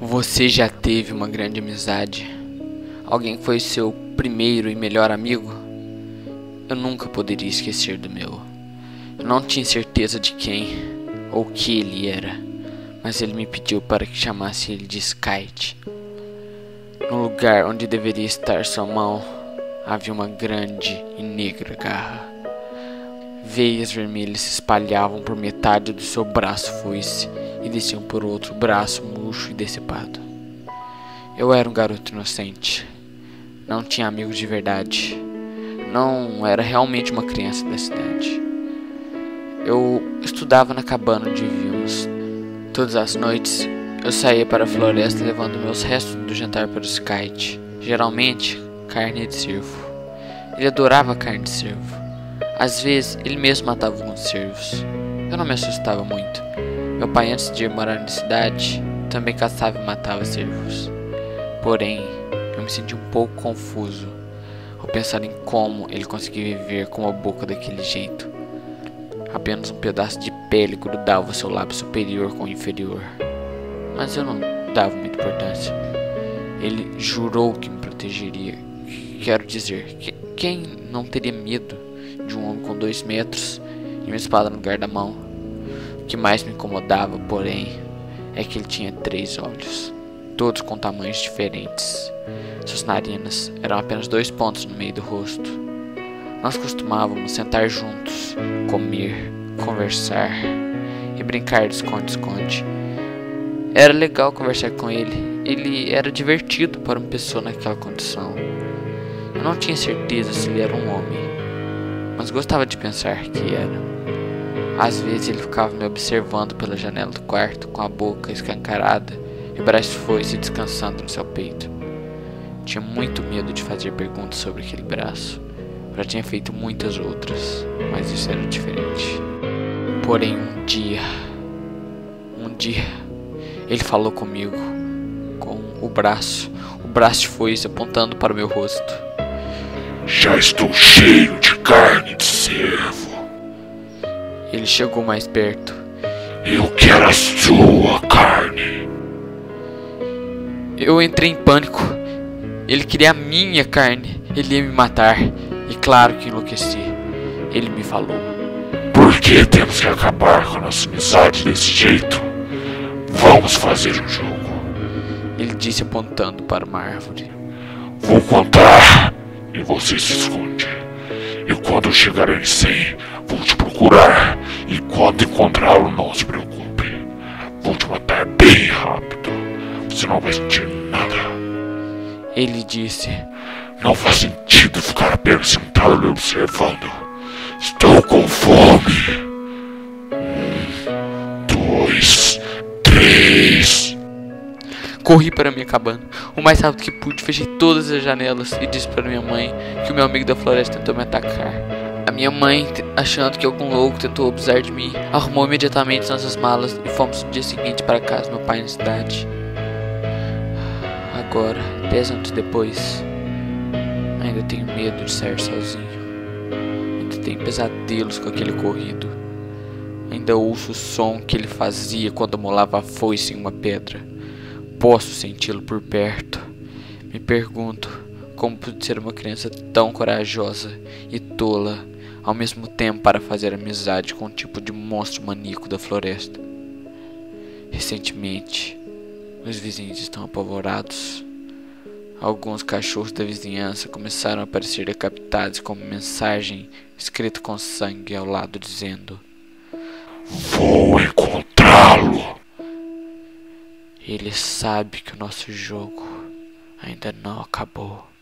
Você já teve uma grande amizade? Alguém foi seu primeiro e melhor amigo? Eu nunca poderia esquecer do meu. Eu não tinha certeza de quem ou que ele era, mas ele me pediu para que chamasse ele de Skyte. No lugar onde deveria estar sua mão, havia uma grande e negra garra. Veias vermelhas se espalhavam por metade do seu braço foice e desciam por outro braço murcho e decepado. Eu era um garoto inocente. Não tinha amigos de verdade. Não era realmente uma criança da cidade. Eu estudava na cabana onde vivíamos. Todas as noites eu saía para a floresta levando meus restos do jantar para o Skyte, geralmente carne de cervo. Ele adorava carne de cervo. Às vezes ele mesmo matava alguns cervos. Eu não me assustava muito. Meu pai, antes de morar na cidade, também caçava e matava cervos. Porém, eu me senti um pouco confuso ao pensar em como ele conseguia viver com a boca daquele jeito. Apenas um pedaço de pele grudava seu lábio superior com o inferior. Mas eu não dava muita importância. Ele jurou que me protegeria. Quero dizer, que quem não teria medo de um homem com dois metros e uma espada no lugar da mão? O que mais me incomodava, porém, é que ele tinha três olhos, todos com tamanhos diferentes. Suas narinas eram apenas dois pontos no meio do rosto. Nós costumávamos sentar juntos, comer, conversar e brincar de esconde-esconde. Era legal conversar com ele. Ele era divertido para uma pessoa naquela condição. Eu não tinha certeza se ele era um homem, mas gostava de pensar que era. Às vezes ele ficava me observando pela janela do quarto com a boca escancarada e o braço foice descansando no seu peito. Tinha muito medo de fazer perguntas sobre aquele braço. Já tinha feito muitas outras, mas isso era diferente. Porém, um dia, um dia, ele falou comigo com o braço, o braço de foice apontando para o meu rosto. Já estou cheio de carne de cervo. Ele chegou mais perto. Eu quero a sua carne. Eu entrei em pânico. Ele queria a minha carne. Ele ia me matar. E claro que enlouqueci. Ele me falou: Por que temos que acabar com a nossa amizade desse jeito? Vamos fazer um jogo. Ele disse apontando para uma árvore. Vou contar e você se esconde. E quando chegar em 100, vou te procurar. E quando encontrá-lo, não se preocupe. Vou te matar bem rápido. Você não vai sentir nada. Ele disse: Não faz sentido ficar apenas sentado me observando. Estou com fome. Um, dois, três. Corri para minha cabana. O mais rápido que pude, fechei todas as janelas e disse para minha mãe que o meu amigo da floresta tentou me atacar. A minha mãe, achando que algum louco tentou abusar de mim, arrumou imediatamente nossas malas e fomos no dia seguinte para casa do meu pai na cidade. Agora, dez anos depois, ainda tenho medo de sair sozinho. Ainda tenho pesadelos com aquele corrido. Ainda ouço o som que ele fazia quando molava a foice em uma pedra posso senti-lo por perto. Me pergunto como pude ser uma criança tão corajosa e tola ao mesmo tempo para fazer amizade com um tipo de monstro maníaco da floresta. Recentemente, os vizinhos estão apavorados. Alguns cachorros da vizinhança começaram a aparecer decapitados com uma mensagem escrita com sangue ao lado dizendo: Vou encontrá-lo. Ele sabe que o nosso jogo ainda não acabou.